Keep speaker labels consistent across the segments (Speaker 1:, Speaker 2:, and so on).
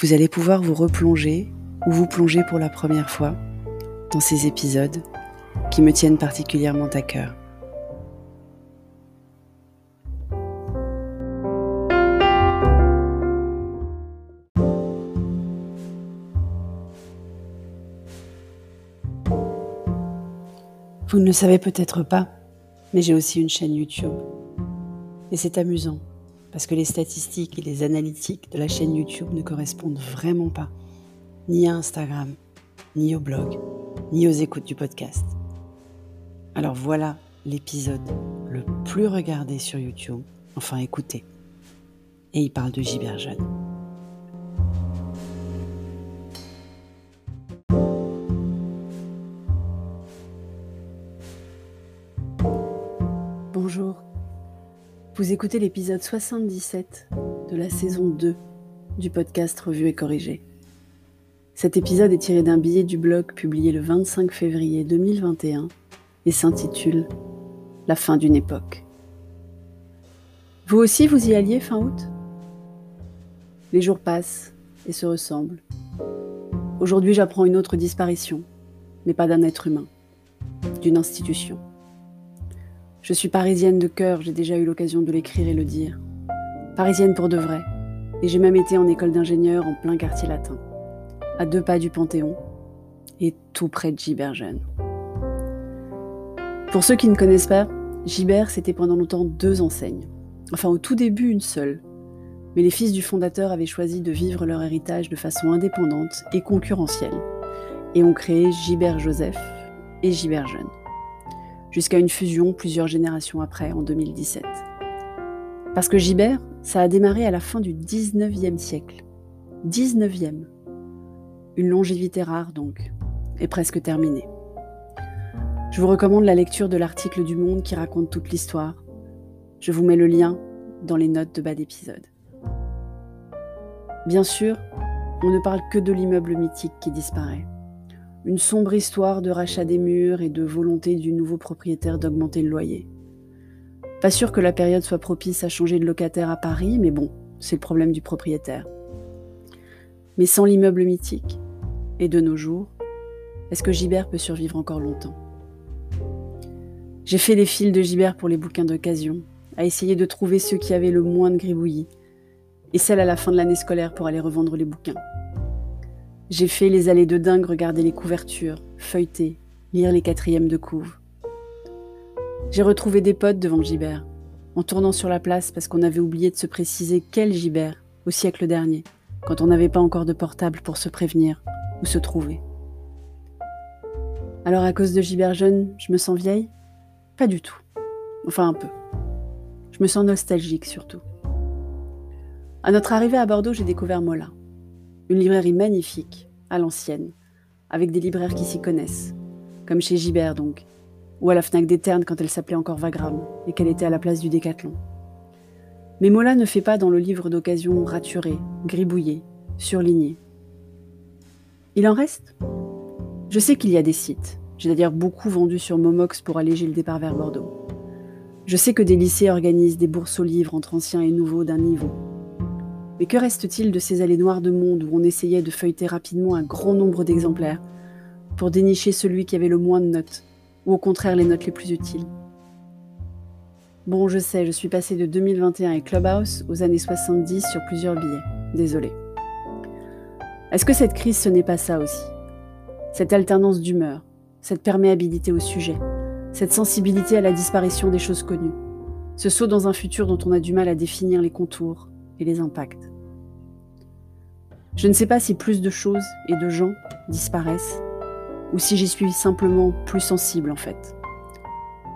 Speaker 1: vous allez pouvoir vous replonger ou vous plonger pour la première fois dans ces épisodes qui me tiennent particulièrement à cœur. Vous ne le savez peut-être pas, mais j'ai aussi une chaîne YouTube. Et c'est amusant parce que les statistiques et les analytiques de la chaîne YouTube ne correspondent vraiment pas ni à Instagram, ni au blog, ni aux écoutes du podcast. Alors voilà l'épisode le plus regardé sur YouTube, enfin écoutez. Et il parle de Gilbert Jeune. Bonjour. Vous écoutez l'épisode 77 de la saison 2 du podcast Revue et Corrigé. Cet épisode est tiré d'un billet du blog publié le 25 février 2021 et s'intitule La fin d'une époque. Vous aussi, vous y alliez fin août? Les jours passent et se ressemblent. Aujourd'hui, j'apprends une autre disparition, mais pas d'un être humain, d'une institution. Je suis parisienne de cœur, j'ai déjà eu l'occasion de l'écrire et le dire. Parisienne pour de vrai. Et j'ai même été en école d'ingénieur en plein quartier latin, à deux pas du Panthéon et tout près de Giberjeune. Pour ceux qui ne connaissent pas, Gibert, c'était pendant longtemps deux enseignes. Enfin, au tout début, une seule. Mais les fils du fondateur avaient choisi de vivre leur héritage de façon indépendante et concurrentielle, et ont créé Gibert Joseph et Gibert Jeune jusqu'à une fusion plusieurs générations après, en 2017. Parce que Gibert, ça a démarré à la fin du 19e siècle. 19e. Une longévité rare donc, et presque terminée. Je vous recommande la lecture de l'article du Monde qui raconte toute l'histoire. Je vous mets le lien dans les notes de bas d'épisode. Bien sûr, on ne parle que de l'immeuble mythique qui disparaît une sombre histoire de rachat des murs et de volonté du nouveau propriétaire d'augmenter le loyer. Pas sûr que la période soit propice à changer de locataire à Paris, mais bon, c'est le problème du propriétaire. Mais sans l'immeuble mythique, et de nos jours, est-ce que Gibert peut survivre encore longtemps? J'ai fait les fils de Gibert pour les bouquins d'occasion, à essayer de trouver ceux qui avaient le moins de gribouillis, et celle à la fin de l'année scolaire pour aller revendre les bouquins. J'ai fait les allées de dingue regarder les couvertures, feuilleter, lire les quatrièmes de couve. J'ai retrouvé des potes devant Gibert, en tournant sur la place parce qu'on avait oublié de se préciser quel Gibert au siècle dernier, quand on n'avait pas encore de portable pour se prévenir ou se trouver. Alors à cause de Gibert jeune, je me sens vieille? Pas du tout. Enfin un peu. Je me sens nostalgique surtout. À notre arrivée à Bordeaux, j'ai découvert Mola. Une librairie magnifique, à l'ancienne, avec des libraires qui s'y connaissent, comme chez Gibert donc, ou à la Fnac des quand elle s'appelait encore Vagram et qu'elle était à la place du Décathlon. Mais Mola ne fait pas dans le livre d'occasion raturé, gribouillé, surligné. Il en reste? Je sais qu'il y a des sites, j'ai d'ailleurs beaucoup vendu sur Momox pour alléger le départ vers Bordeaux. Je sais que des lycées organisent des bourses aux livres entre anciens et nouveaux d'un niveau, mais que reste-t-il de ces allées noires de monde où on essayait de feuilleter rapidement un grand nombre d'exemplaires pour dénicher celui qui avait le moins de notes, ou au contraire les notes les plus utiles? Bon, je sais, je suis passé de 2021 et Clubhouse aux années 70 sur plusieurs billets. Désolé. Est-ce que cette crise, ce n'est pas ça aussi? Cette alternance d'humeur, cette perméabilité au sujet, cette sensibilité à la disparition des choses connues, ce saut dans un futur dont on a du mal à définir les contours, et les impacts. Je ne sais pas si plus de choses et de gens disparaissent ou si j'y suis simplement plus sensible en fait.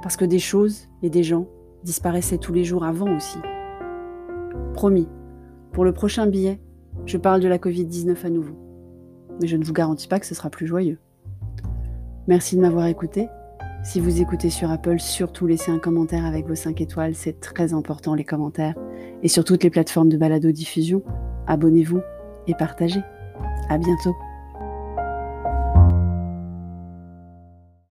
Speaker 1: Parce que des choses et des gens disparaissaient tous les jours avant aussi. Promis, pour le prochain billet, je parle de la Covid-19 à nouveau. Mais je ne vous garantis pas que ce sera plus joyeux. Merci de m'avoir écouté. Si vous écoutez sur Apple, surtout laissez un commentaire avec vos 5 étoiles, c'est très important les commentaires. Et sur toutes les plateformes de balado-diffusion, abonnez-vous et partagez. À bientôt.